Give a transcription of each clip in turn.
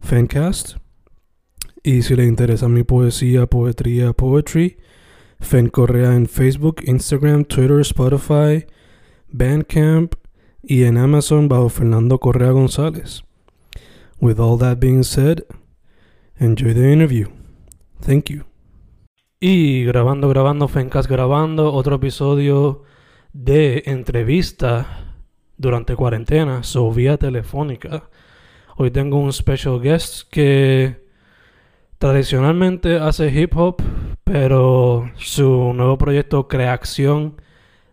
Fencast. Y si le interesa mi poesía, poetría, poetry, Fen Correa en Facebook, Instagram, Twitter, Spotify, Bandcamp y en Amazon bajo Fernando Correa González. With all that being said, enjoy the interview. Thank you. Y grabando, grabando, Fencast grabando, otro episodio de entrevista durante cuarentena, so vía telefónica. Hoy tengo un special guest que tradicionalmente hace hip hop, pero su nuevo proyecto Creación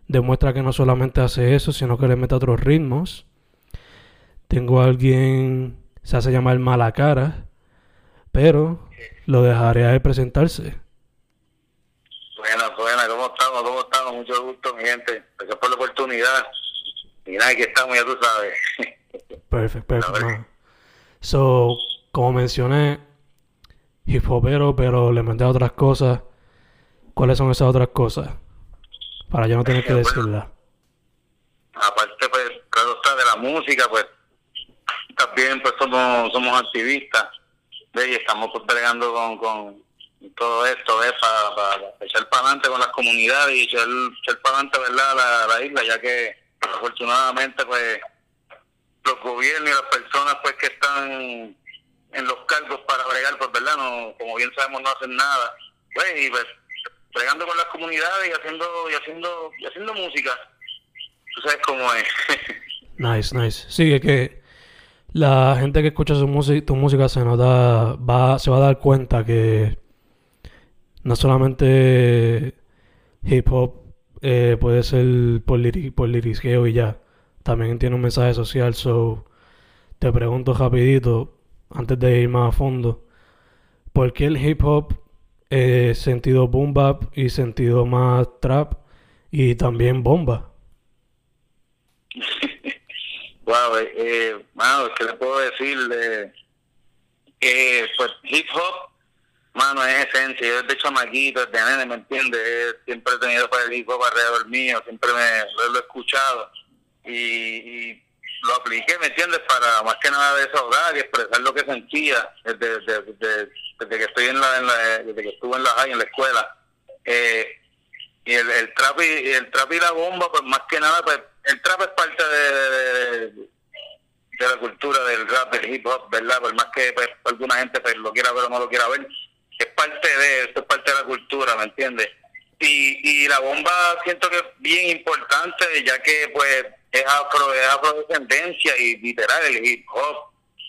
demuestra que no solamente hace eso, sino que le mete otros ritmos. Tengo a alguien, se hace llamar Malacara, pero lo dejaré a él presentarse. Buena, buena, ¿cómo estamos? ¿Cómo estamos? Mucho gusto, mi gente. Gracias por la oportunidad. Y nada, aquí estamos, ya tú sabes. Perfecto, perfecto. So, como mencioné, hip hopero, pero le mandé otras cosas. ¿Cuáles son esas otras cosas? Para yo no tener que Bueno. decirlas. Aparte, pues, claro está, de la música, pues, también, pues, somos, somos activistas. ¿ves? Y estamos, pues, bregando con, con todo esto, ¿ves? Para echar para adelante con las comunidades y echar, echar para adelante, ¿verdad? La, la isla, ya que, afortunadamente, pues, los gobiernos y las personas, pues, que están en los cargos para bregar, pues, ¿verdad? No, como bien sabemos, no hacen nada. Pues, y, pues, bregando con las comunidades y haciendo, y haciendo, y haciendo música. Tú sabes cómo es. Nice, nice. Sí, es que la gente que escucha su tu música se nota, va, se va a dar cuenta que no solamente hip hop eh, puede ser por, liri- y ya, también tiene un mensaje social. So, te pregunto rapidito, antes de ir más a fondo, ¿por qué el hip hop eh, sentido boom bap y sentido más trap y también bomba? wow, eh, eh, mano, ¿qué le puedo decir? Eh, pues, hip hop, mano, es esencia. Yo desde chamaquito, desde nene, ¿me entiendes? Siempre he tenido para el hip hop alrededor mío, siempre me lo he escuchado. Y, y lo apliqué, ¿me entiendes? Para más que nada desahogar y expresar lo que sentía desde, desde, que estoy en la, en la- desde que estuve en la high, en la escuela. Eh, y el, el trap y el trap y la bomba pues más que nada pues el trap es parte de, de, la cultura del rap del hip hop verdad por más que pues, alguna gente pues lo quiera ver o no lo quiera ver es parte de esto es parte de la cultura me entiendes y, y la bomba siento que es bien importante ya que pues es afro es afrodescendencia y literal el hip hop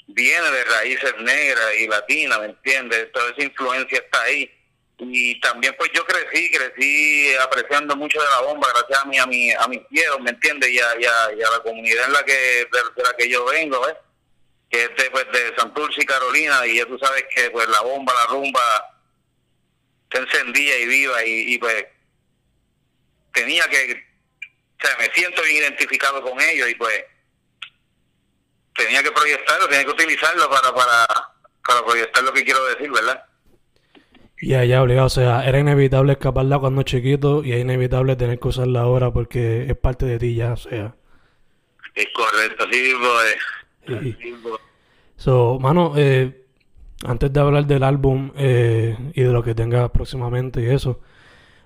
viene de raíces negras y latinas me entiendes toda esa influencia está ahí y también pues yo crecí, crecí apreciando mucho de la bomba gracias a mi, a mi, a mis viejos, ¿me entiendes? Y a, y a- la comunidad en la que, de, la que yo vengo, ¿ves? Que es de, pues, de Santurce y Carolina, y ya tú sabes que pues la bomba, la rumba se encendía y viva, y, y pues tenía que, o sea, me siento bien identificado con ellos, y pues tenía que proyectarlo, tenía que utilizarlo para, para, para proyectar lo que quiero decir, ¿verdad? Y allá obligado, o sea, era inevitable escaparla cuando chiquito y es inevitable tener que usarla ahora porque es parte de ti ya, o sea. Es correcto, así mismo es. Y- Así mismo. So, mano, eh, antes de hablar del álbum eh, y de lo que tengas próximamente y eso,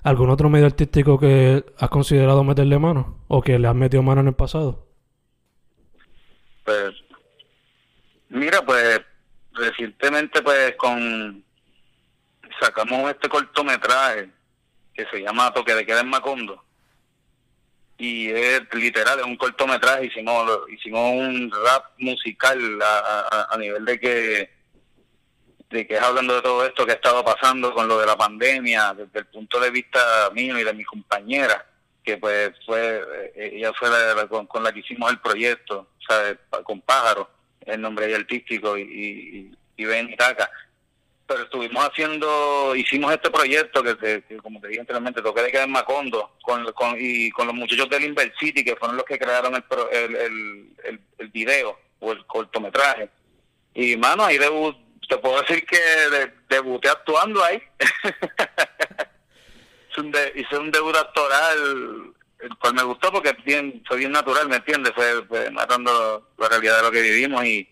¿algún otro medio artístico que has considerado meterle mano o que le has metido mano en el pasado? Pues, mira, pues recientemente pues con sacamos este cortometraje que se llama Toque de Queda en Macondo. Y es literal, es un cortometraje, hicimos, hicimos un rap musical a, a, nivel de que de que es hablando de todo esto que estaba pasando con lo de la pandemia, desde el punto de vista mío y de mi compañera, que pues fue, eh, ella fue la, con, la que hicimos el proyecto, ¿sabes? con Pájaro, el nombre artístico, y, y, y Ben y pero estuvimos haciendo, hicimos este proyecto que, como te dije anteriormente, toqué de quedar en Macondo, con, con, y con los muchachos del Inver City, que fueron los que crearon el, el, el, el, video o el cortometraje. Y mano, ahí te puedo decir que debuté actuando ahí. hice, un debut actoral, el cual me gustó porque bien, soy bien natural, ¿me entiendes? Fue, fue matando la realidad de lo que vivimos y,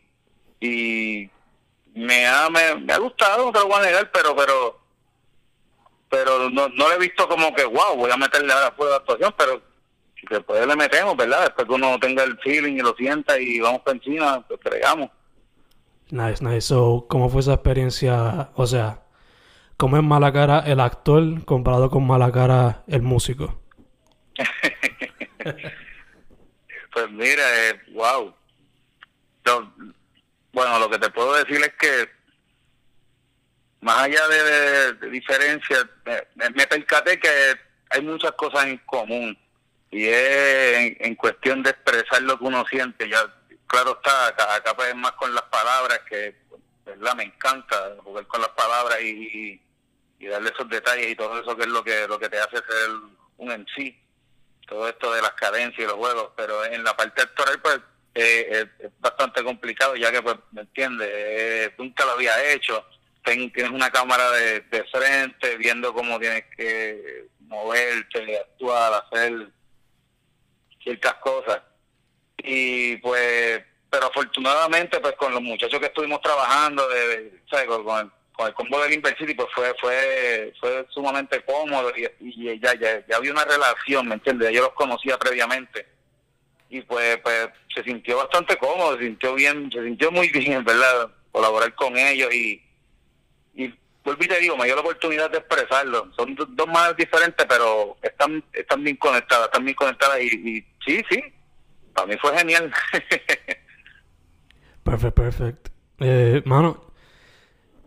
y me ha, me, ha gustado, no te lo voy a negar, pero, pero, pero no, no lo he visto como que, wow, voy a meterle a la prueba de actuación, pero si le metemos, ¿verdad? Después que uno tenga el feeling y lo sienta y vamos para encima, entregamos. Nice, nice. So, ¿cómo fue esa experiencia? O sea, ¿cómo es mala cara el actor comparado con mala cara el músico? pues mira, eh, wow. Bueno, lo que te puedo decir es que más allá de, diferencias, me, percaté que hay muchas cosas en común y es en, cuestión de expresar lo que uno siente. Ya, claro está, acá, pues más con las palabras que, ¿verdad? Me encanta jugar con las palabras y, y, darle esos detalles y todo eso que es lo que lo que te hace ser un en sí. Todo esto de las cadencias y los juegos, pero en la parte actoral pues eh, es bastante complicado ya que, pues, ¿me entiendes? Eh, nunca lo había hecho. tienes una cámara de, frente, viendo cómo tienes que moverte, actuar, hacer ciertas cosas. Y pues, pero afortunadamente, pues con los muchachos que estuvimos trabajando, de, Con, el, con el combo del pues fue fue fue sumamente cómodo y, y ya, ya, ya había una relación, ¿me entiendes? Yo los conocía previamente y pues, pues se sintió bastante cómodo, se sintió bien, se sintió muy bien, ¿verdad? Colaborar con ellos y, y vuelvo y te digo, me dio la oportunidad de expresarlo. Son dos más diferentes, pero están, están bien conectadas, están bien conectadas y, sí, sí, para mí fue genial. perfecto, perfecto. Eh, mano,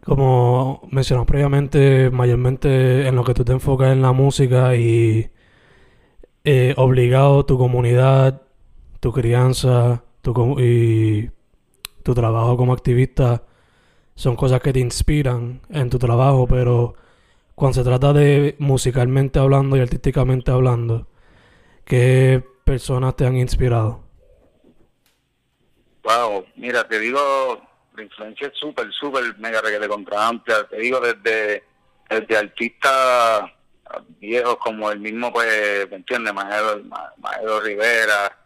como mencionamos previamente, mayormente en lo que tú te enfocas en la música y eh, obligado tu comunidad tu crianza tu, y tu trabajo como activista son cosas que te inspiran en tu trabajo, pero cuando se trata de musicalmente hablando y artísticamente hablando, ¿qué personas te han inspirado? Wow, mira, te digo, la influencia es súper, súper mega de contra amplia. Te digo, desde, desde artistas viejos como el mismo, pues, ¿me entiendes? Maestro Rivera,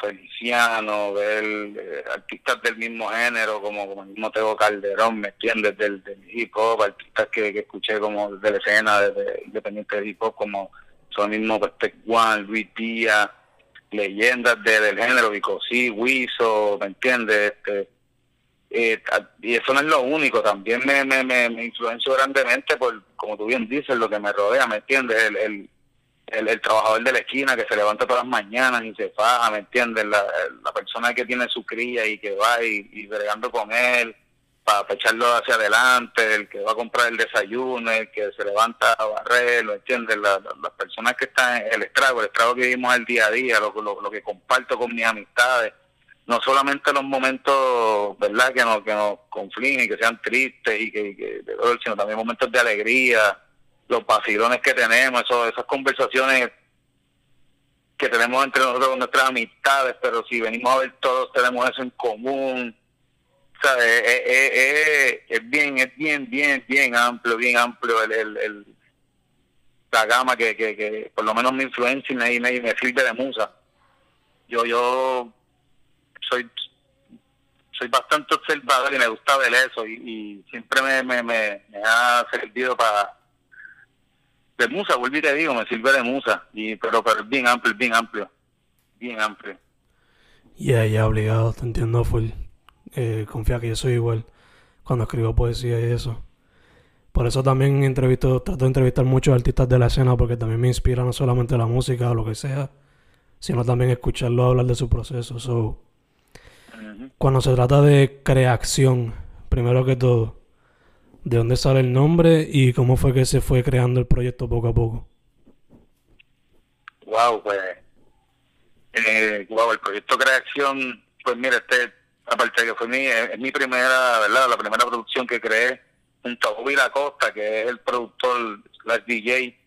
Feliciano, ver eh, artistas del mismo género, como, como el mismo Teo Calderón, ¿me entiendes? Del, hip hop, artistas que, escuché como de la escena de, independiente del hip hop, como son mismo pues, One, Luis Díaz, leyendas del género, Vicosí, Wiso, ¿me entiendes? Este, eh, y eso no es lo único, también me, me, me, influenció grandemente por, como tú bien dices, lo que me rodea, ¿me entiendes? el el, trabajador de la esquina que se levanta todas las mañanas y se faja, ¿me entiendes? La, la persona que tiene su cría y que va y, y bregando con él para echarlo hacia adelante, el que va a comprar el desayuno, el que se levanta a barrer, ¿me entiendes? las personas que están en el estrago, el estrago que vivimos el día a día, lo, lo, que comparto con mis amistades, no solamente los momentos, ¿verdad?, que nos, que nos confligen que sean tristes y que, y que sino también momentos de alegría, los vacilones que tenemos, eso, esas conversaciones que tenemos entre nosotros nuestras amistades, pero si venimos a ver todos tenemos eso en común. ¿Sabes? Es, es, bien, es bien, bien, bien amplio, bien amplio el, el, la gama que, que, que, por lo menos me influencia y me, me sirve de musa. Yo, yo soy soy bastante observador y me gusta ver eso y, siempre me, me, me ha servido para de musa, vuelvo y te digo, me sirve de musa, y, pero, pero bien amplio, bien amplio, bien amplio. Ya, ya, obligado, te entiendo full. Eh, confía que yo soy igual. cuando escribo poesía y eso. Por eso también entrevisto, trato de entrevistar muchos artistas de la escena porque también me inspira no solamente la música o lo que sea, sino también escucharlo hablar de su proceso. So, Cuando se trata de creación, primero que todo, ¿de dónde sale el nombre y cómo fue que se fue creando el proyecto poco a poco? Wow, pues, eh, wow, el proyecto creación, pues mira, este, aparte que fue mi, es mi primera, ¿verdad? La primera producción que creé junto a Bobby Costa, que es el productor, la DJ.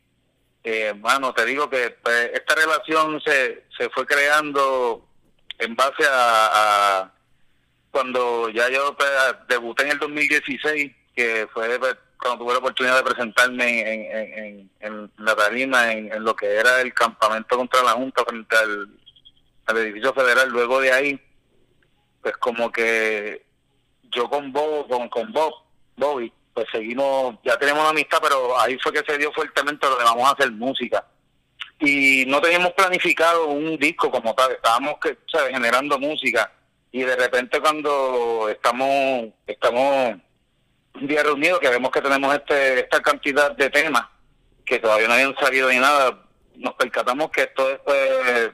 Eh, mano, te digo que pues, esta relación se, se fue creando en base a, cuando ya yo pues, debuté en el 2016, que fue pues, cuando tuve la oportunidad de presentarme en, en, la tarima, en, lo que era el campamento contra la Junta frente al, al edificio federal. Luego de ahí, pues como que yo con Bob, con, con Bob, Bobby, pues seguimos, ya tenemos una amistad, pero ahí fue que se dio fuertemente lo que vamos a hacer música. Y no teníamos planificado un disco como tal, estábamos que, generando música y de repente cuando estamos estamos un día reunidos que vemos que tenemos este esta cantidad de temas que todavía no habían salido ni nada, nos percatamos que esto es, pues,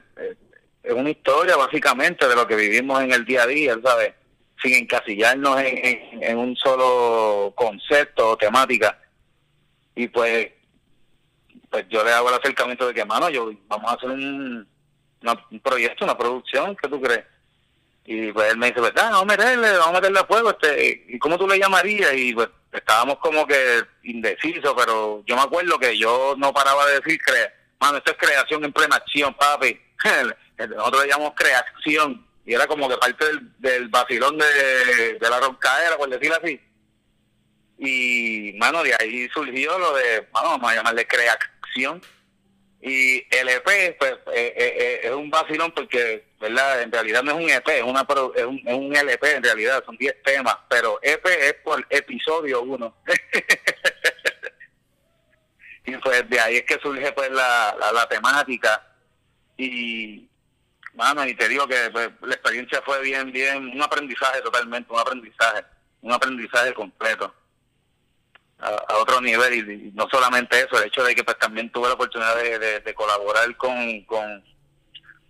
es una historia básicamente de lo que vivimos en el día a día, ¿sabes? sin encasillarnos en, un solo concepto o temática. Y pues, pues yo le hago el acercamiento de que, mano, yo vamos a hacer un, un proyecto, una producción, ¿qué tú crees? Y pues él me dice, pues, ah, vamos a meterle, vamos a meterle a fuego, este, ¿y cómo tú le llamarías? Y pues estábamos como que indecisos, pero yo me acuerdo que yo no paraba de decir, mano, esto es creación en plena acción, papi. Nosotros le llamamos creación y era como que parte del, del vacilón de, de la roncadera, por decirlo así. Y, mano, de ahí surgió lo de, vamos a llamarle creación. Y el EP, pues, eh, eh, eh, es un vacilón porque, ¿verdad? En realidad no es un EP, es, una, es, un, es un LP en realidad, son 10 temas, pero EP es por episodio uno. y pues de ahí es que surge pues la, la, la temática. Y, Mano, y te digo que pues, la experiencia fue bien, bien, un aprendizaje totalmente, un aprendizaje, un aprendizaje completo a, otro nivel y, no solamente eso, el hecho de que pues también tuve la oportunidad de, colaborar con, con,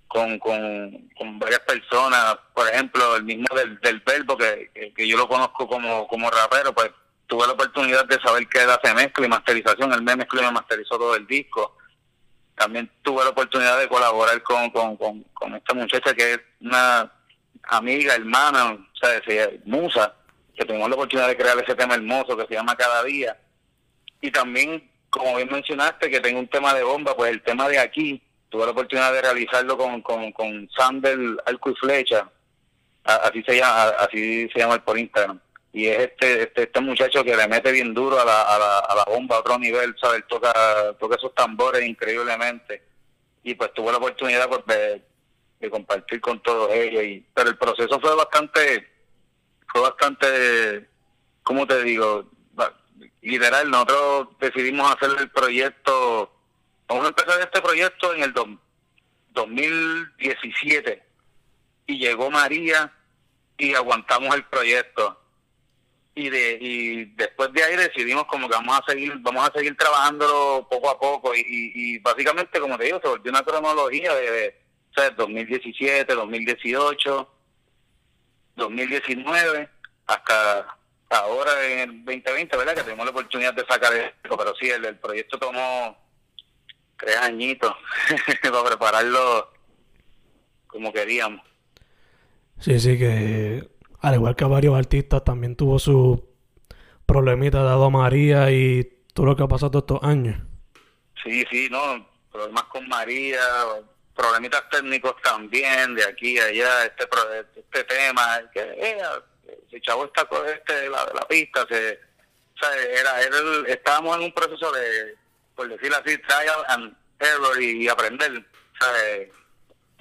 con, con, varias personas, por ejemplo, el mismo del, del verbo que, que, yo lo conozco como, como rapero, pues tuve la oportunidad de saber él hace mezcla y masterización, él me mezcló y me masterizó todo el disco también tuve la oportunidad de colaborar con, con, con, esta muchacha que es una amiga, hermana, o sea, musa, que tuvimos la oportunidad de crear ese tema hermoso que se llama Cada Día. Y también, como bien mencionaste, que tengo un tema de bomba, pues el tema de aquí, tuve la oportunidad de realizarlo con, con, con Sandel Arco y Flecha, así se llama, así se llama el por Instagram y es este, este este muchacho que le mete bien duro a la, a la, a la bomba a otro nivel, ¿sabes? Toca, toca esos tambores increíblemente y pues tuve la oportunidad pues, de, compartir con todos ellos y pero el proceso fue bastante fue bastante ¿cómo te digo? literal nosotros decidimos hacer el proyecto vamos a empezar este proyecto en el 2017 y llegó María y aguantamos el proyecto y de y después de ahí decidimos como que vamos a seguir vamos a seguir trabajándolo poco a poco y, y, básicamente como te digo se volvió una cronología de, 2017 2018 2019 hasta ahora en el 2020 verdad que tenemos la oportunidad de sacar esto pero sí el, el proyecto tomó tres añitos para prepararlo como queríamos. Sí sí que al igual que varios artistas, también tuvo su problemita dado a María y todo lo que ha pasado estos años. Sí, sí, no, problemas con María, problemitas técnicos también, de aquí a allá, este, este tema, que eh, se echó esta cosa, este, la, la pista, se, o sea, era, era estábamos en un proceso de, por decirlo así, trial and error y, aprender, o sea,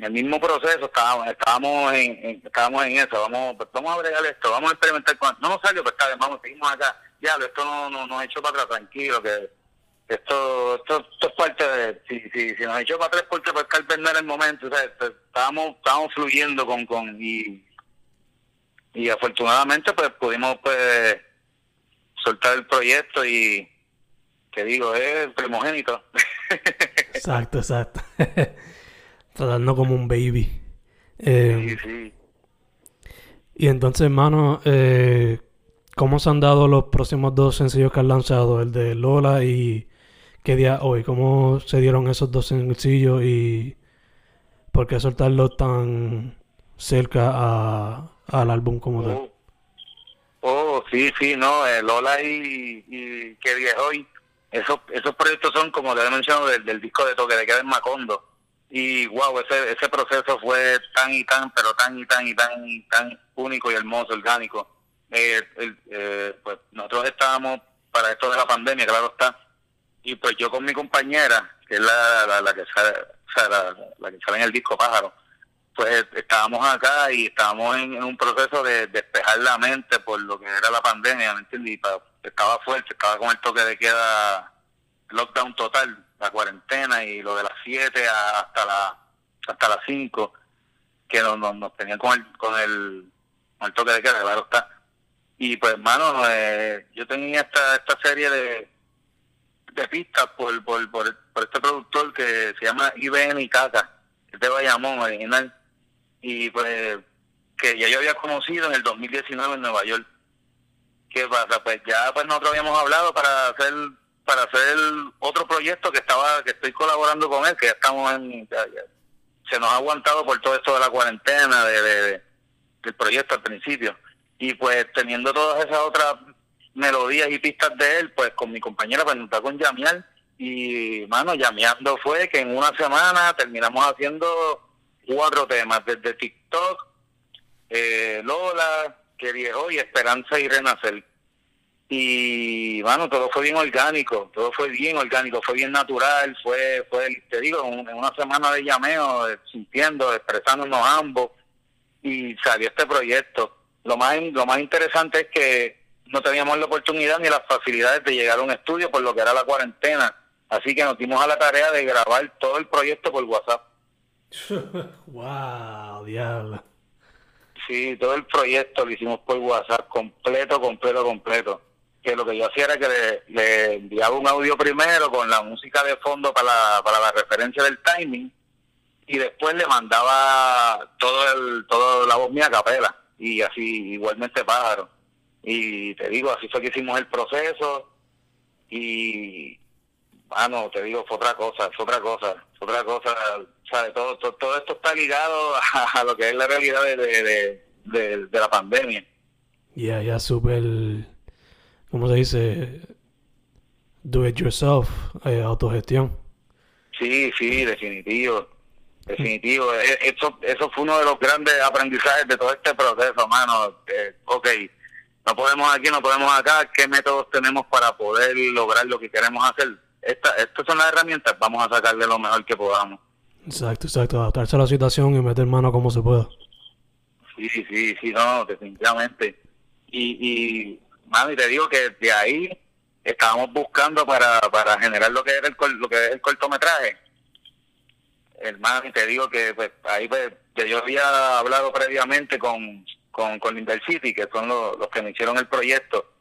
el mismo proceso estábamos estábamos en, estábamos en eso vamos pues vamos a agregar esto vamos a experimentar con no nos salió pues está vamos seguimos acá ya esto no, no nos echó para atrás tranquilo que esto esto, es parte de si si si nos echó para atrás porque pues vez no era el momento este, estábamos estábamos fluyendo con con y y afortunadamente pues pudimos pues soltar el proyecto y te digo, es primogénito. exacto, exacto. Tratando como un baby. Eh, sí, sí. Y entonces, hermano, eh, ¿cómo se han dado los próximos dos sencillos que han lanzado? El de Lola y ¿Qué día hoy? ¿Cómo se dieron esos dos sencillos y por qué soltarlo tan cerca a, al álbum como tal? Oh, oh sí, sí, no, eh, Lola y, y ¿Qué día hoy? Esos, esos proyectos son, como te he mencionado, del, disco de Toque de Queda en Macondo. Y wow, ese, ese proceso fue tan y tan, pero tan y tan y tan y tan único y hermoso, orgánico. Eh, eh, pues nosotros estábamos para esto de la pandemia, claro está, y pues yo con mi compañera, que es la, la, que sale, la, que sale en el disco Pájaro, pues estábamos acá y estábamos en, un proceso de, despejar la mente por lo que era la pandemia, ¿me entiendes? Estaba fuerte, estaba con el toque de queda, lockdown total, la cuarentena y lo de las 7 hasta la hasta las 5, que nos, nos, tenían con el, con el, con el toque de queda, claro está. Y pues, hermano, eh, yo tenía esta, esta serie de de pistas por, por, por, este productor que se llama IBM y Caca, es de Bayamón original, y pues que ya yo había conocido en el 2019 en Nueva York. ¿Qué pasa? Pues ya pues nosotros habíamos hablado para hacer para hacer otro proyecto que estaba que estoy colaborando con él, que ya estamos en se nos ha aguantado por todo esto de la cuarentena de, del proyecto al principio. Y pues teniendo todas esas otras melodías y pistas de él, pues con mi compañera pues con llamear y mano, llameando fue que en una semana terminamos haciendo cuatro temas, desde TikTok, eh, Lola, Que Viejo y Esperanza y Renacer. Y mano, todo fue bien orgánico, todo fue bien orgánico, fue bien natural, fue, fue te digo, en una semana de llameo, sintiendo, expresándonos ambos, y salió este proyecto. Lo más, lo más interesante es que no teníamos la oportunidad ni las facilidades de llegar a un estudio por lo que era la cuarentena. Así que nos dimos a la tarea de grabar todo el proyecto por WhatsApp. wow, diablo. Sí, todo el proyecto lo hicimos por WhatsApp, completo, completo, completo. Que lo que yo hacía era que le, enviaba un audio primero con la música de fondo para la, para la referencia del timing y después le mandaba todo el, todo la voz mía a capela y así igualmente pájaro y te digo, así fue que hicimos el proceso y, bueno, te digo, fue otra cosa, fue otra cosa, fue otra cosa, ¿sabes? Todo, todo, esto está ligado a, lo que es la realidad de, de, de, la pandemia. Ya, ya, súper, ¿cómo se dice? Do it yourself, eh, autogestión. Sí, sí, definitivo. Definitivo. E, eso, eso fue uno de los grandes aprendizajes de todo este proceso, mano. Eh, ok, no podemos aquí, no podemos acá, qué métodos tenemos para poder lograr lo que queremos hacer. Esta, estas son las herramientas, vamos a sacarle lo mejor que podamos. Exacto, exacto, adaptarse a la situación y meter mano como se pueda. Sí, sí, sí, no, definitivamente. Y, y mami, te digo que de ahí estábamos buscando para, para generar lo que era el, lo que es el cortometraje. Hermano, te digo que pues, ahí pues, que yo había hablado previamente con, con, con City, que son los, que me hicieron el proyecto.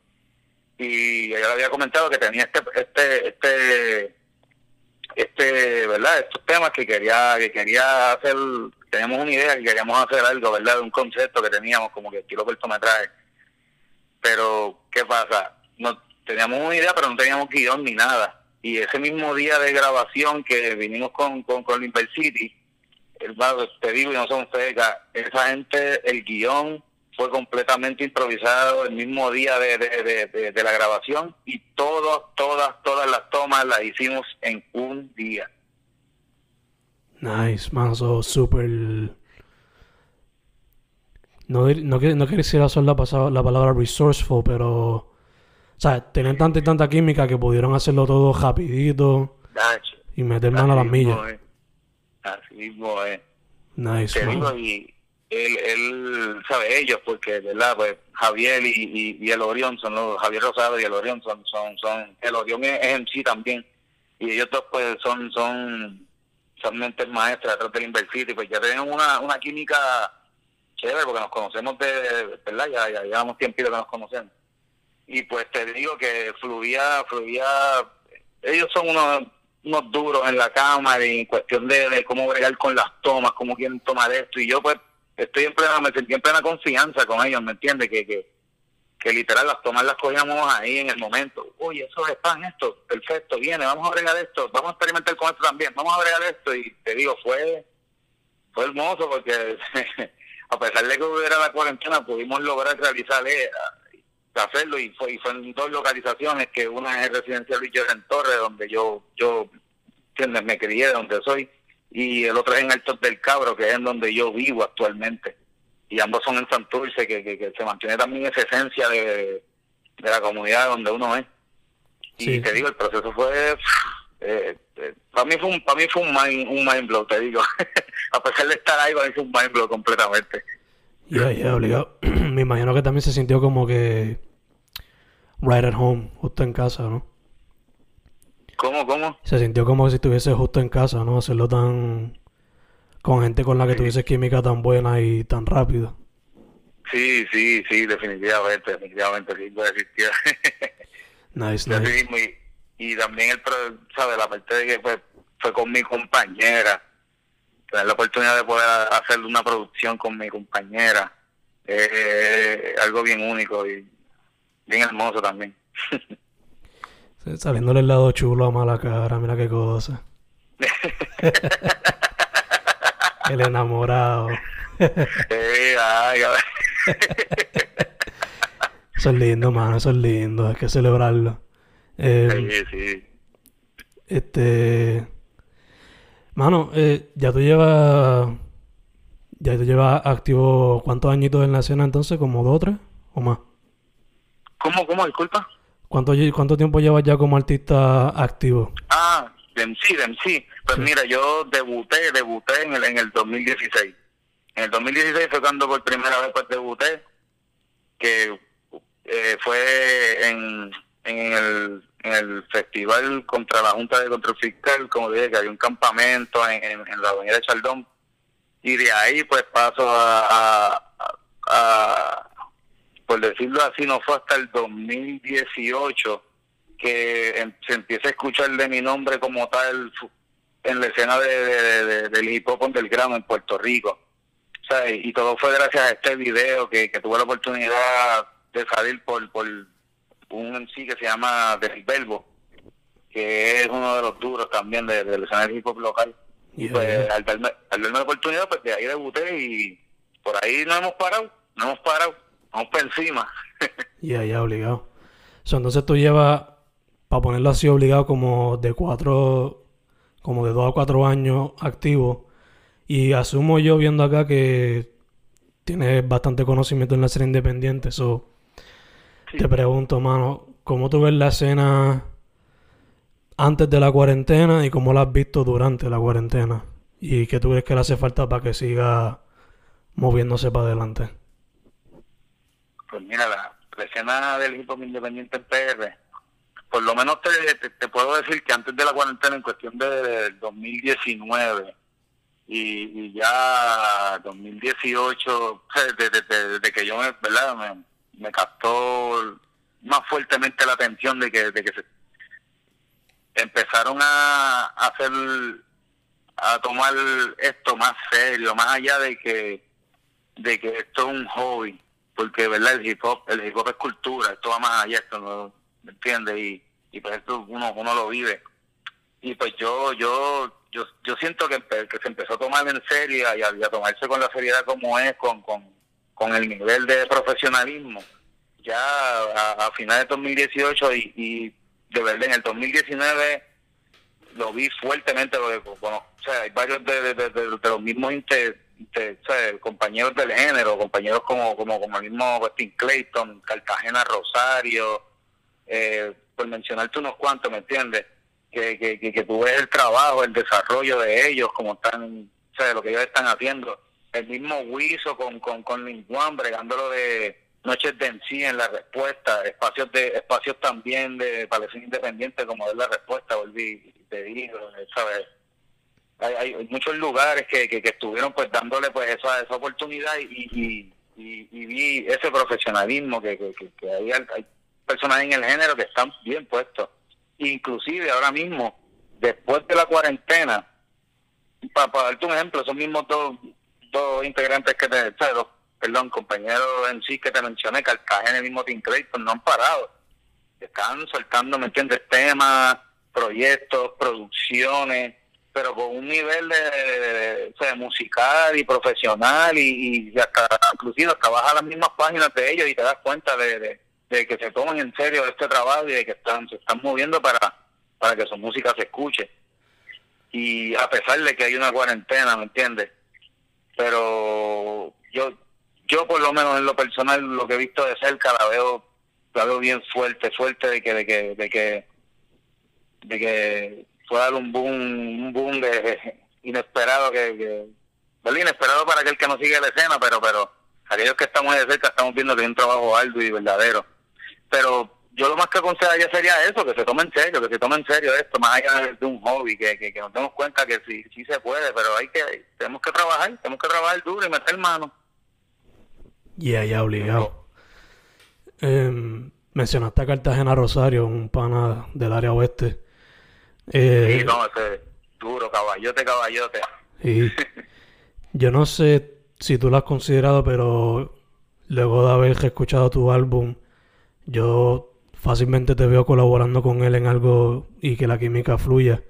Y ella le había comentado que tenía este, este, este, este, ¿verdad? Estos temas que quería, que quería hacer, teníamos una idea que queríamos hacer algo, ¿verdad? Un concepto que teníamos como que estilo cortometraje. Pero, ¿qué pasa? No, teníamos una idea, pero no teníamos guion ni nada. Y ese mismo día de grabación que vinimos con, con, con City, hermano, te digo, y no son fecas, esa gente, el guion fue completamente improvisado el mismo día de, de, de, la grabación y todas, todas, todas las tomas las hicimos en un día. Nice, man, so super... No, no, no quisiera usar la, la palabra resourceful, pero... O sea, tenían tanta y tanta química que pudieron hacerlo todo rapidito y meter mano a las millas. Así mismo es. Nice, y él, él sabe ellos, porque, ¿verdad? Pues Javier y, y, el Orión son los, Javier Rosado y el Orión son, son, son, el Orión es, en sí también, y ellos dos pues son, son, son mentes maestras detrás del Inversity, pues ya tenemos una, una química chévere, porque nos conocemos de, ¿verdad? Ya, ya llevamos tiempo que nos conocemos. y pues te digo que fluía, fluía, ellos son unos, unos duros en la cámara y en cuestión de, cómo bregar con las tomas, cómo quieren tomar esto, y yo pues estoy en plena, me sentí en plena confianza con ellos, ¿me entiendes? Que, que, que literal las tomas las cogíamos ahí en el momento. Oye, eso es pan, esto, perfecto, viene, vamos a bregar esto, vamos a experimentar con esto también, vamos a bregar esto, y te digo, fue, fue hermoso porque a pesar de que hubiera la cuarentena, pudimos lograr realizar eh, hacerlo y fue, y fue en dos localizaciones, que una es Residencial Luis en Torres, donde yo, yo ¿entiendes? me crié, donde soy, y el otro es en Altos del Cabro, que es en donde yo vivo actualmente. Y ambos son en Santurce, que, que, se mantiene también esa esencia de, de la comunidad donde uno es. Y te digo, el proceso fue... Eh, eh, para mí fue un para mí fue un mind, un mind blow, te digo. A pesar de estar ahí, para mí fue un mind blow completamente. Ya, ya, obligado. Me imagino que también se sintió como que right at home, justo en casa, ¿no? ¿Cómo, cómo? Se sintió como si estuviese justo en casa, ¿no? Hacerlo tan... con gente con la que tuviese química tan buena y tan rápida. Sí, sí, sí, definitivamente, definitivamente, sí, existir. nice, nice. Y, también el, ¿sabes? La parte de que fue, fue con mi compañera, tener la oportunidad de poder hacer una producción con mi compañera, eh, algo bien único y bien hermoso también. saliéndole el lado chulo a mala cara, mira qué cosa. el enamorado. eso es lindo, mano, eso es lindo, hay que celebrarlo. Eh, sí, sí. Este. Mano, eh, ya tú llevas. Ya tú llevas activo cuántos añitos en la escena entonces, como dos o tres o más. ¿Cómo, cómo? Disculpa. ¿Cuánto, ¿Cuánto tiempo llevas ya como artista activo? Ah, de MC, de MC. Pues mira, yo debuté, debuté en el, en el 2016. En el 2016 fue cuando por primera vez pues debuté, que eh, fue en, en, el, en el festival contra la Junta de Control Fiscal, como dije, que había un campamento en, en, la avenida de Chaldón. Y de ahí pues paso a, a por decirlo así, no fue hasta el 2018 que se empieza a escuchar de mi nombre como tal en la escena de, del hip hop underground en Puerto Rico. y todo fue gracias a este video que, tuve la oportunidad de salir por, por un sí que se llama Del Verbo, que es uno de los duros también de, de la escena del hip hop local. Y pues al darme, al darme la oportunidad, pues de ahí debuté y por ahí no hemos parado, no hemos parado vamos por encima. Ya, ya, obligado. entonces tú llevas, para ponerlo así, obligado como de cuatro, como de dos a cuatro años activo. Y asumo yo viendo acá que tienes bastante conocimiento en la escena independiente. So, Te pregunto, mano, ¿cómo tú ves la escena antes de la cuarentena y cómo la has visto durante la cuarentena? ¿Y qué tú crees que le hace falta para que siga moviéndose para adelante? pues mira, la, escena del hip hop independiente en PR, por lo menos te, te, puedo decir que antes de la cuarentena, en cuestión del 2019 y, y ya 2018, desde, que yo me, ¿verdad? Me, me captó más fuertemente la atención de que, de que se empezaron a, a hacer a tomar esto más serio, más allá de que de que esto es un hobby porque verdad el hip hop el hip hop es cultura esto va más allá esto no me entiendes y, y pues esto uno uno lo vive. Y pues yo yo yo yo siento que, que se empezó a tomar en serio y a, tomarse con la seriedad como es con, con, con el nivel de profesionalismo ya a, finales de 2018 y, y de verdad en el 2019 lo vi fuertemente bueno, o sea hay varios de, de, de, los mismos compañeros del género, compañeros como como, como el mismo Westin Clayton, Cartagena Rosario, eh, por mencionarte unos cuantos, ¿me entiendes? Que, que, que, tú ves el trabajo, el desarrollo de ellos, como están, o lo que ellos están haciendo. El mismo Wiso con, con, con Linguan, bregándolo de noches de en sí en la respuesta, espacios de espacios también de Palestina Independiente, como es la respuesta, volví, te digo, ¿sabes? hay, muchos lugares que, que, estuvieron pues dándole pues esa, esa oportunidad y, y, y, vi ese profesionalismo que, que, que hay, personajes en el género que están bien puestos. Inclusive ahora mismo, después de la cuarentena, para, darte un ejemplo, esos mismos dos, dos integrantes que te, perdón, compañeros en sí que te mencioné, Cartagena y mismo Tim Clayton, no han parado. Están soltando, ¿me entiendes? Temas, proyectos, producciones, pero con un nivel de, musical y profesional y, y hasta inclusive hasta vas a las mismas páginas de ellos y te das cuenta de, que se toman en serio este trabajo y de que están se están moviendo para para que su música se escuche y a pesar de que hay una cuarentena me entiendes pero yo yo por lo menos en lo personal lo que he visto de cerca la veo la veo bien fuerte fuerte de que de que de que de que fue dar un boom un boom de inesperado que, que inesperado para aquel que no sigue la escena pero pero aquellos que estamos de cerca estamos viendo que hay un trabajo arduo y verdadero. Pero yo lo más que aconsejaría sería eso, que se tome en serio, que se tome en serio esto, más allá de, un hobby, que, que, nos demos cuenta que sí, sí se puede, pero hay que, tenemos que trabajar, tenemos que trabajar duro y meter mano. Ya, ya, obligado. Eh, mencionaste a Cartagena Rosario, un pana del área oeste. Eh, sí, no, ese duro, caballote, caballote. Sí. Yo no sé si tú lo has considerado, pero luego de haber escuchado tu álbum, yo fácilmente te veo colaborando con él en algo y que la química fluya.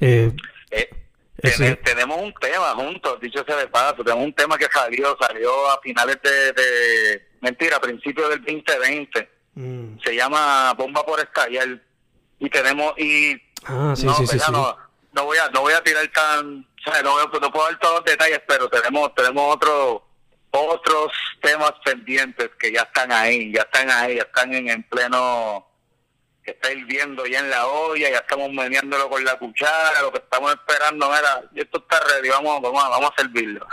Eh, eh, tenemos un tema juntos, dicho sea de paso, tenemos un tema que salió, salió a finales de, mentira, a principios del 2020. Mm. Se llama Bomba por estallar. Y tenemos, y ah, sí, sí, sí, no, no, voy a, no voy a tirar tan, o sea, no, no puedo dar todos los detalles, pero tenemos, tenemos otro otros temas pendientes que ya están ahí, ya están ahí, ya están en, en pleno, que está hirviendo ya en la olla, ya estamos meneándolo con la cuchara, lo que estamos esperando era, esto está ready, vamos, vamos, vamos a servirlo.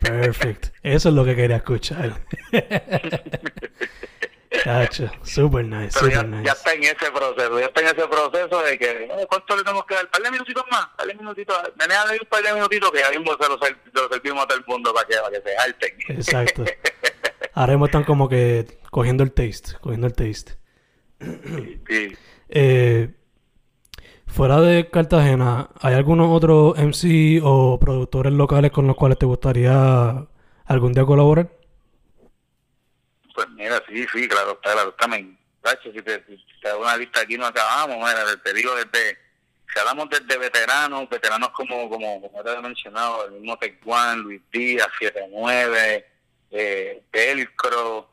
Perfecto, eso es lo que quería escuchar. Cacho, super nice, super ya, nice. Ya está en ese proceso, ya está en ese proceso de que, ¿cuánto le tenemos que dar? ¿Un par de minutitos más? ¿Un par de minutitos? Menéale un par de minutitos que ya mismo se los, servimos a todo el mundo para que, para que se alten. Exacto. Ahora mismo están como que cogiendo el taste, cogiendo el taste. Sí. Eh, fuera de Cartagena, ¿hay algunos otros MC o productores locales con los cuales te gustaría algún día colaborar? Pues mira, sí, sí, claro, claro, también. Si te, si te hago una lista aquí no acabamos, mira, te digo desde, si hablamos desde veteranos, veteranos como, como, como te he mencionado, el mismo Tecuán, Luis Díaz, 79, eh, Pelcro,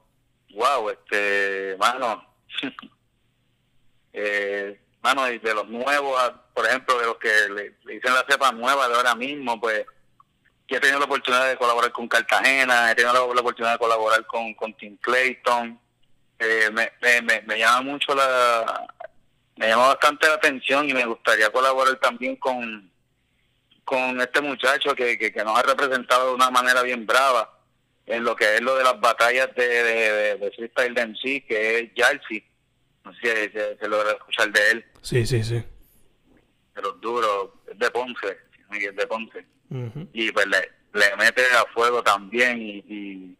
wow, este, mano, eh, mano, de los nuevos, por ejemplo, de los que le, dicen la cepa nueva de ahora mismo, pues he tenido la oportunidad de colaborar con Cartagena, he tenido la, oportunidad de colaborar con, con Tim Clayton. Eh, me, me, me, llama mucho la. Me llama bastante la atención y me gustaría colaborar también con con este muchacho que, que, nos ha representado de una manera bien brava en lo que es lo de las batallas de, de, de, freestyle de MC, que es Jalsi. No sé si se, logra escuchar de él. Sí, sí, sí. De los duros, es de Ponce, es de Ponce. Y pues le, le, mete a fuego también y,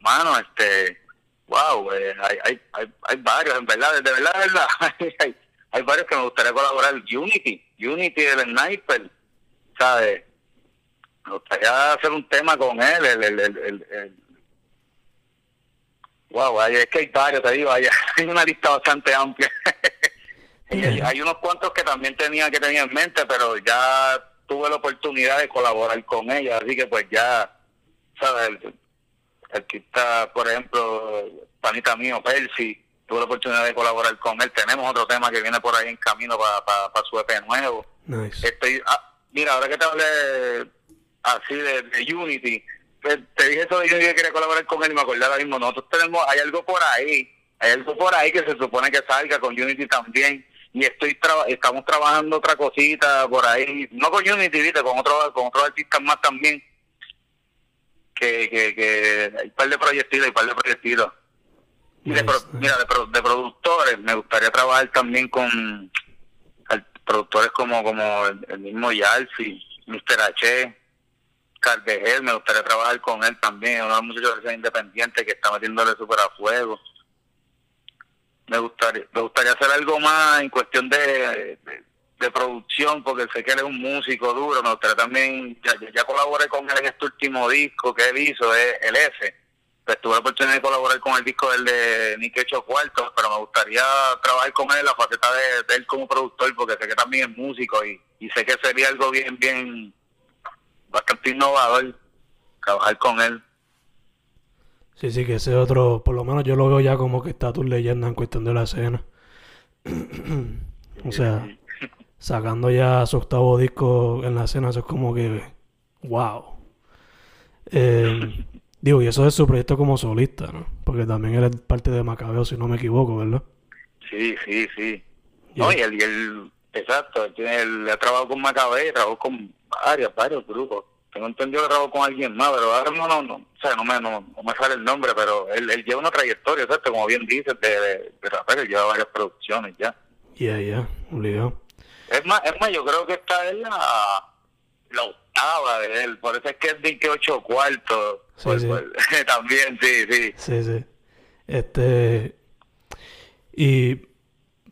mano este wow eh, hay, hay, hay, hay, varios en verdad de verdad de verdad hay, hay varios que me gustaría colaborar. Unity Unity del Sniper sabes me gustaría hacer un tema con él el, el, el, wow es que hay varios te digo hay, hay una lista bastante amplia. Hay unos cuantos que también tenía que tenía en mente pero ya tuve la oportunidad de colaborar con ella, así que pues ya, ¿sabes? El, artista, por ejemplo, panita mío, Percy, tuve la oportunidad de colaborar con él. Tenemos otro tema que viene por ahí en camino para pa, su EP nuevo. Estoy, ah, mira, ahora que te hablé así de, Unity, pues, te dije eso de Unity que quería colaborar con él y me acordé ahora mismo. Nosotros tenemos, hay algo por ahí, hay algo por ahí que se supone que salga con Unity también y estoy estamos trabajando otra cosita por ahí, no con Unity, ¿viste? con otros con otros artistas más también, que, que, que hay un par de proyectitos, hay un par de proyectitos. mira, de, de, productores, me gustaría trabajar también con productores como como el, mismo Yalsi, Mr. H, Cardegel, me gustaría trabajar con él también, uno de los muchachos independientes que está metiéndole súper a fuego me gustaría, me gustaría hacer algo más en cuestión de, de, producción, porque sé que él es un músico duro, me gustaría también, ya, ya colaboré con él en este último disco que él hizo, es el F. Pues tuve la oportunidad de colaborar con el disco del de Nick Hecho Cuartos, pero me gustaría trabajar con él en la faceta de, él como productor, porque sé que también es músico y, y sé que sería algo bien, bien, bastante innovador trabajar con él. Sí, sí, que ese otro, por lo menos yo lo veo ya como que está tu leyenda en cuestión de la escena. o sea, sacando ya su octavo disco en la escena, eso es como que, wow. Eh, digo, y eso es su proyecto como solista, ¿no? Porque también él es parte de Macabeo, si no me equivoco, ¿verdad? Sí, sí, sí. No, y él, exacto, él, tiene, él ha trabajado con Macabeo, trabajó con varios, varios grupos tengo entendido que trabajó con alguien más, pero ahora no, no, no, o sea, no me, no, me sale el nombre, pero él, él lleva una trayectoria, ¿sabes? Como bien dices, de, de, de él lleva varias producciones ya. Ya, ya, yeah, Es más, es más, yo creo que esta es la, la octava de él, por eso es que es de que ocho cuartos. Sí, pues, sí. Pues, también, sí, sí. Sí, sí. Este. Y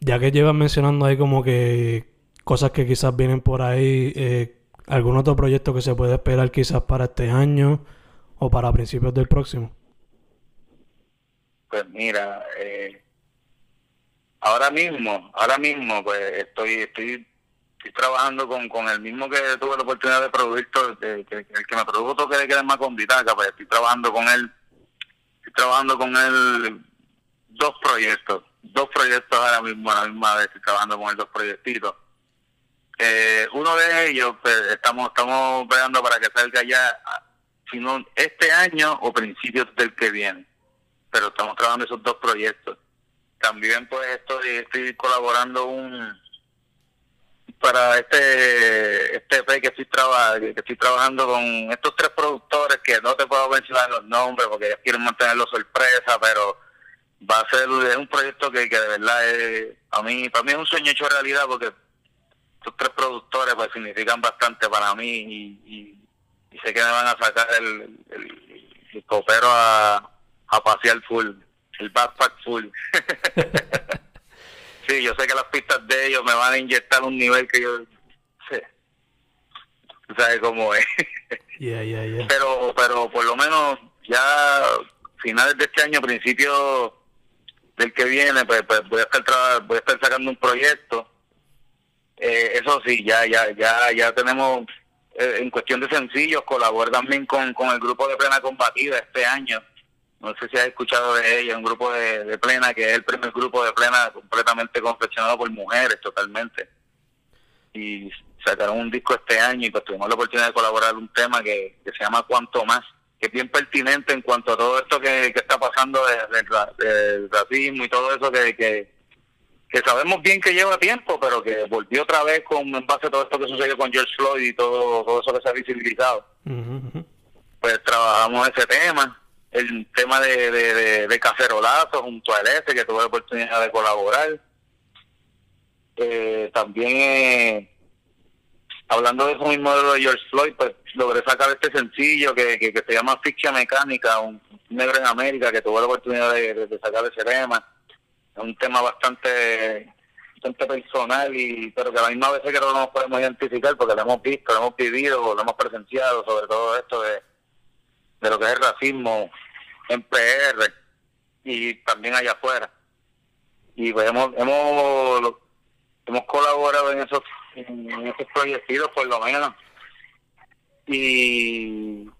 ya que llevas mencionando ahí como que cosas que quizás vienen por ahí, eh, ¿Algún otro proyecto que se puede esperar quizás para este año o para principios del próximo? Pues mira, eh, ahora mismo, ahora mismo, pues estoy, estoy, estoy trabajando con, con el mismo que tuve la oportunidad de producir, el que me produjo todo que quede más con Vitaca, pues estoy trabajando con él, estoy trabajando con él dos proyectos, dos proyectos ahora mismo, a la misma vez estoy trabajando con él dos proyectitos eh, uno de ellos, pues, estamos estamos peleando para que salga ya, sino este año o principios del que viene. Pero estamos trabajando esos dos proyectos. También, pues, estoy, estoy colaborando un para este este EP que estoy, traba, que estoy trabajando con estos tres productores que no te puedo mencionar los nombres porque ellos quieren mantenerlo sorpresa, pero va a ser un proyecto que, que de verdad es, a mí para mí es un sueño hecho realidad porque estos tres productores pues significan bastante para mí y, sé que me van a sacar el, el, copero a, a pasear full, el backpack full. sí, yo sé que las pistas de ellos me van a inyectar un nivel que yo sé. ¿Sabes cómo es? Pero, pero por lo menos ya finales de este año, principio del que viene, pues, pues voy a estar voy a estar sacando un proyecto eh, eso sí, ya ya ya ya tenemos eh, en cuestión de sencillos colaborar también con, con el grupo de Plena Combatida este año. No sé si has escuchado de ella, un grupo de, Plena que es el primer grupo de Plena completamente confeccionado por mujeres totalmente. Y sacaron un disco este año y pues tuvimos la oportunidad de colaborar un tema que, se llama Cuanto Más, que es bien pertinente en cuanto a todo esto que, está pasando del racismo y todo eso que, que que sabemos bien que lleva tiempo, pero que volvió otra vez con en base a todo esto que sucedió con George Floyd y todo, todo eso que se ha visibilizado. Pues trabajamos ese tema, el tema de, de, de, cacerolazo junto a este que tuve la oportunidad de colaborar. Eh, también, eh, hablando de eso mismo de lo de George Floyd, pues logré sacar este sencillo que, que, se llama Ficción Mecánica, un negro en América, que tuve la oportunidad de, de sacar ese tema es un tema bastante bastante personal y pero que a la misma vez que no nos podemos identificar porque lo hemos visto, lo hemos vivido, lo hemos presenciado sobre todo esto de, de lo que es el racismo en PR y también allá afuera. Y pues hemos hemos hemos colaborado en esos en esos proyectos por lo menos y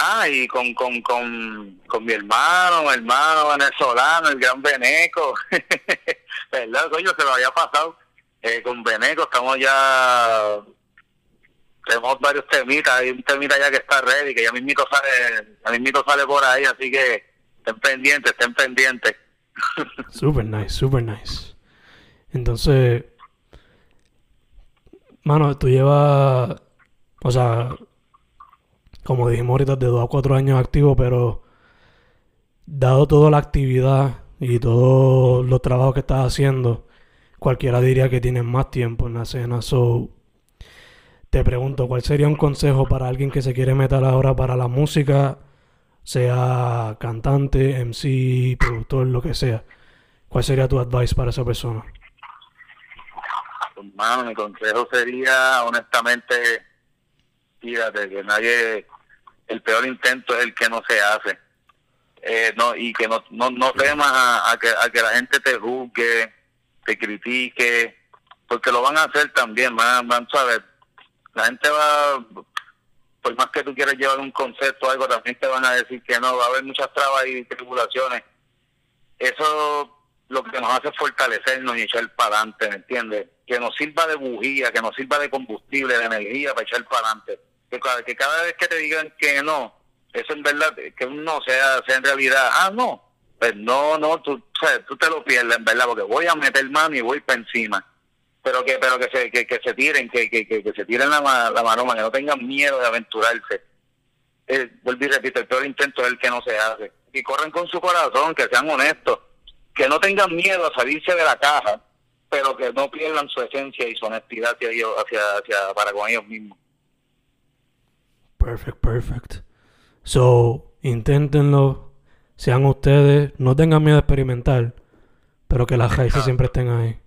Ah, y con, con, con, con mi hermano, mi hermano venezolano, el gran Beneco. ¿Verdad, coño? Se lo había pasado. Eh, con Beneco estamos ya... Tenemos varios temitas. Hay un temita ya que está ready, que ya mismito sale, ya mismito sale por ahí, así que estén pendientes, estén pendientes. super nice, super nice. Entonces, mano, tú llevas, o sea, como dijimos ahorita, de 2 a 4 años activo, pero dado toda la actividad y todos los trabajos que estás haciendo, cualquiera diría que tienes más tiempo en la escena. So, te pregunto, ¿cuál sería un consejo para alguien que se quiere meter ahora para la música, sea cantante, MC, productor, lo que sea? ¿Cuál sería tu advice para esa persona? Mi consejo sería, honestamente, fíjate, que nadie, el peor intento es el que no se hace. Eh, no Y que no, no, no temas a, que, a que la gente te juzgue, te critique, porque lo van a hacer también, van, van ¿sabes? La gente va, por más que tú quieras llevar un concepto o algo, también te van a decir que no, va a haber muchas trabas y tribulaciones. Eso lo que nos hace fortalecernos y echar para adelante, ¿me entiendes? Que nos sirva de bujía, que nos sirva de combustible, de energía para echar para adelante. Que que cada vez que te digan que no, eso en verdad, que no sea, sea en realidad, ah, no, pues no, no, tú, tú te lo pierdes, en verdad, porque voy a meter mano y voy para encima. Pero que pero que se, que, se tiren, que, que, que, se tiren la, la maroma, que no tengan miedo de aventurarse. Eh, vuelvo y repito, el peor intento es el que no se hace. Y corren con su corazón, que sean honestos que no tengan miedo a salirse de la caja, pero que no pierdan su esencia y su honestidad hacia, hacia, hacia para con ellos mismos. Perfect, perfect. So, inténtenlo, sean ustedes, no tengan miedo a experimentar, pero que las raíces siempre estén ahí.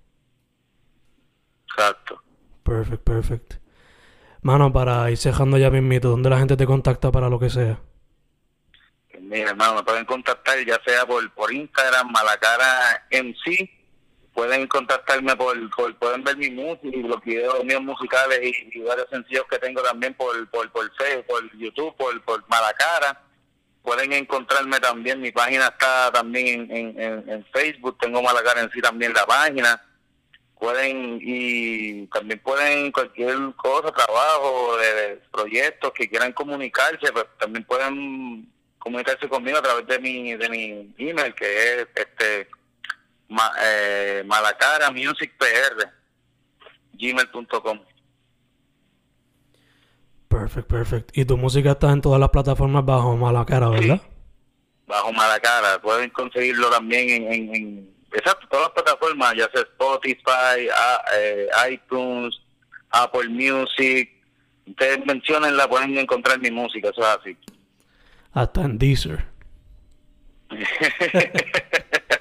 Exacto. Perfect, perfect. Mano, para ir cejando ya mismito, ¿dónde la gente te contacta para lo que sea? Mira, hermano, me pueden contactar ya sea por, por Instagram, Malacara MC, pueden contactarme por, por, pueden ver mi música y los videos míos musicales y, varios sencillos que tengo también por, por, por Facebook, por YouTube, por, por Malacara. Pueden encontrarme también, mi página está también en, en, Facebook, tengo Malacara en sí también la página. Pueden, y también pueden cualquier cosa, trabajo, de proyectos que quieran comunicarse, pues también pueden comunicarse conmigo a través de mi de mi email que es este ma, eh, malacara music pr gmail.com perfect perfect. Y tu música está en todas las plataformas bajo Malacara verdad bajo Malacara. Pueden conseguirlo también en, en, en exacto todas las plataformas ya sea Spotify eh, iTunes Apple Music. Ustedes mencionenla pueden encontrar mi música eso es así. Hasta en Deezer.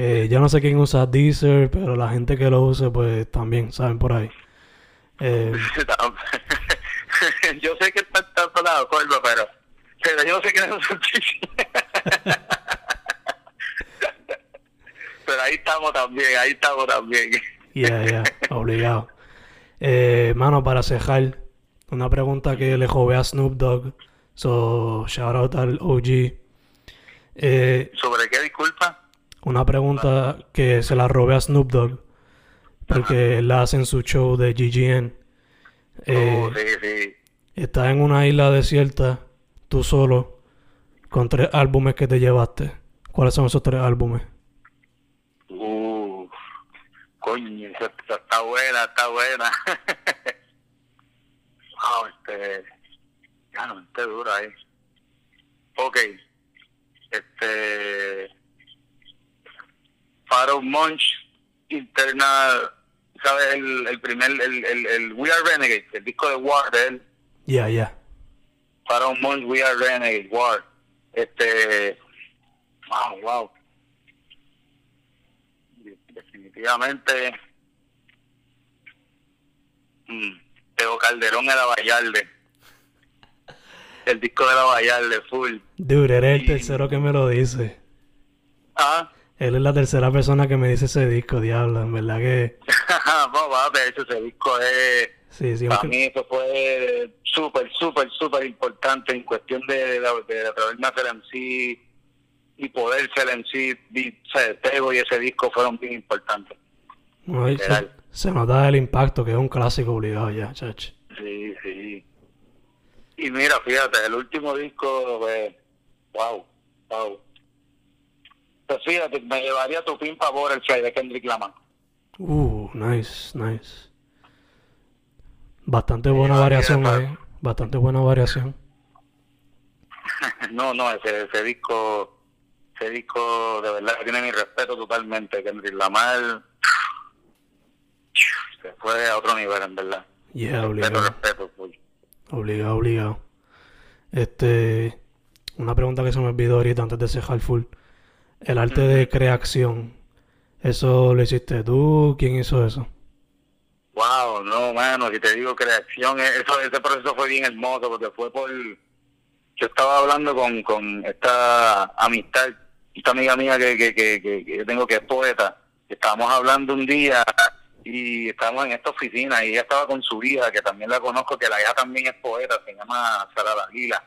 que yo no sé quién usa Deezer, pero la gente que lo use, pues también saben por ahí. Eh, yo sé que está, está por la acuerdo, pero, pero yo no sé quién usa Deezer. pero ahí estamos también, ahí estamos también. Ya, ya, obligado. Eh, mano, para cejar, una pregunta que le jové a Snoop Dogg So, shout out al OG. Eh, ¿Sobre qué, disculpa? Una pregunta que se la robé a Snoop Dogg. Porque la hace en su show de GGN. Eh, oh, sí, sí. Estás en una isla desierta, tú solo, con tres álbumes que te llevaste. ¿Cuáles son esos tres álbumes? Uh, coño, está buena, está buena. wow, este Ah, no, este dura ahí. Ok. Este. Pharaoh Munch, interna, ¿sabes? El, el primer, el, el, el, We Are Renegade, el disco de War de él. Ya, yeah, ya. Yeah. Pharaoh Munch, We Are Renegade, War. Este. Wow, wow. Definitivamente. Mm, Teo Calderón era Vallarde el disco de la de full. Dude, eres el tercero que me lo dice. Ah. Él es la tercera persona que me dice ese disco, diablo, en verdad que... no, de hecho ese disco es... Sí, sí, Para mí eso fue súper, súper, súper importante en cuestión de, de, de, atreverme a hacer en sí y poder ser en sí, Tego y ese disco fueron bien importantes. se, se, nota el impacto que es un clásico obligado ya, chach. Sí, sí. Y mira, fíjate, el último disco, pues, wow, wow. Pues fíjate, me llevaría tu pin favor el Chai de Kendrick Lamar. Uh, nice, nice. Bastante buena variación ahí, bastante buena variación. no, no, ese, ese disco, ese disco de verdad tiene mi respeto totalmente. Kendrick Lamar se fue a otro nivel, en verdad. Yeah, obligado. respeto, pues. Obligado, obligado. Este. Una pregunta que se me olvidó ahorita antes de cejar full. El arte de creación. ¿Eso lo hiciste tú? ¿Quién hizo eso? Wow, no, mano, si te digo creación, eh, eso, ese proceso fue bien hermoso porque fue por... Yo estaba hablando con, con esta amistad, esta amiga mía que, que, que, que yo tengo que es poeta. Estábamos hablando un día y estábamos en esta oficina y ella estaba con su hija, que también la conozco, que la hija también es poeta, se llama Sara Aguila.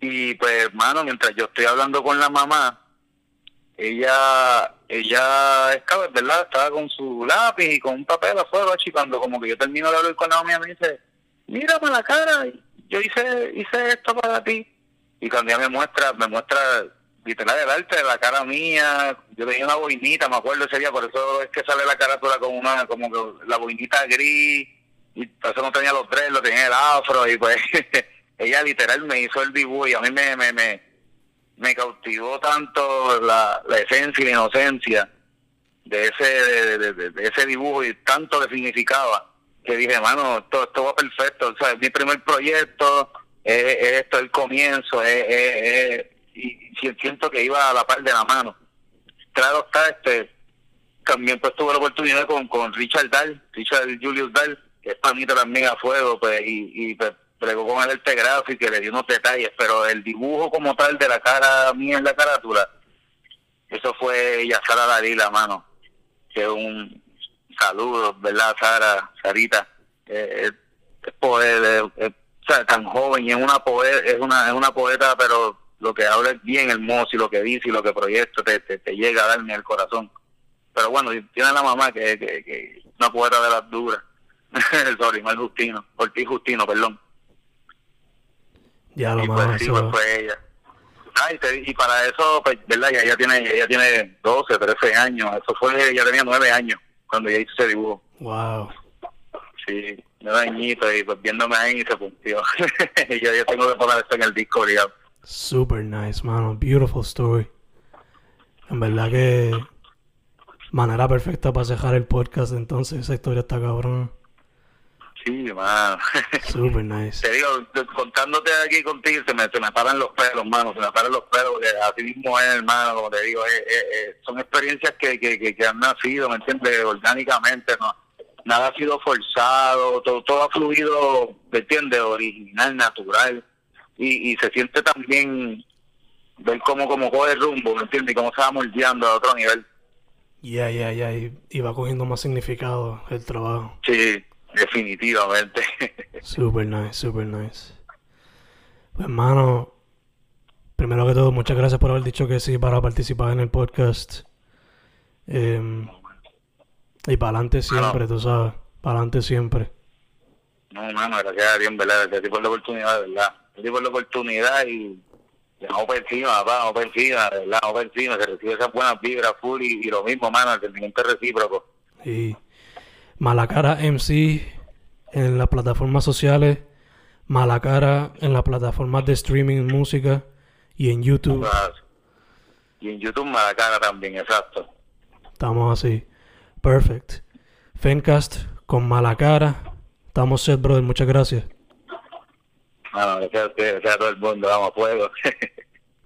Y pues, hermano, mientras yo estoy hablando con la mamá, ella ella estaba, ¿verdad? Estaba con su lápiz y con un papel afuera, cuando como que yo termino de hablar con la mamá, me dice, mírame la cara, yo hice hice esto para ti. Y cuando ella me muestra, me muestra literal el arte de la cara mía, yo tenía una boinita, me acuerdo ese día, por eso es que sale la carátula con una, como que la boinita gris, y por eso no tenía los tres, lo tenía el afro, y pues ella literal me hizo el dibujo y a mí me, me, me, me cautivó tanto la, esencia y la inocencia de ese, de, ese dibujo y tanto le significaba que dije, mano, esto, esto va perfecto, o sea, es mi primer proyecto, es, esto el comienzo, es, es y siento que iba a la par de la mano. Claro está, este, también pues tuve la oportunidad con, con Richard Dahl, Richard Julius Dahl, que es panita también a fuego, pues, y, y pues, pregó con el arte gráfico y le dio unos detalles, pero el dibujo como tal de la cara mía en la carátula, eso fue Sara Dalí, la mano, que un saludo, ¿verdad, Sara, Sarita? Eh, es, poeta, es, tan joven y es una poeta, es una, es una poeta, pero lo que habla es bien hermoso y lo que dice y lo que proyecta te, te, llega a darme el corazón. Pero bueno, tiene la mamá que, que una poeta de las duras. Sorry, mal Justino, ti Justino, perdón. Ya lo y pues, sí, pues fue ella. Ah, y, para eso, pues, ¿verdad? Ella, tiene, ella tiene 12, 13 años. Eso fue, ella tenía 9 años cuando ella hizo ese dibujo. Wow. Sí, 9 añitos y pues viéndome ahí se puntió. y yo, yo tengo que poner esto en el disco, obligado. Super nice, mano. Beautiful story. En verdad que manera perfecta para cerrar el podcast, entonces esa historia está cabrón. Sí, mano. Super nice. Te digo, contándote aquí contigo, se me, se me paran los pelos, mano, se me paran los pelos, porque así mismo es, hermano, como te digo, son experiencias que, que, que, han nacido, ¿me entiendes? Orgánicamente, no nada ha sido forzado, todo, todo ha fluido, ¿me entiendes? Original, natural y, y se siente también ver cómo, cómo coge el rumbo, ¿me entiendes? Y cómo se va moldeando a otro nivel. Ya, ya, ya, y va cogiendo más significado el trabajo. Sí, definitivamente. super nice, super nice. Pues, hermano, primero que todo, muchas gracias por haber dicho que sí para participar en el podcast. Eh, y para adelante siempre, tú sabes, para adelante siempre. No, mano, gracias a Dios, ¿verdad? Gracias por la oportunidad, ¿verdad? Gracias por la oportunidad y vamos encima, papá, vamos encima, ¿verdad? Vamos encima, se recibe esas buenas vibras full y, lo mismo, mano, el sentimiento recíproco. Y Malacara MC en las plataformas sociales, Malacara en las plataformas de streaming música y en YouTube. Y en YouTube Malacara también, exacto. Estamos así. Perfect. Fencast con Malacara Estamos set, brother. Muchas gracias. Bueno, gracias a, gracias a todo el mundo. Vamos a fuego.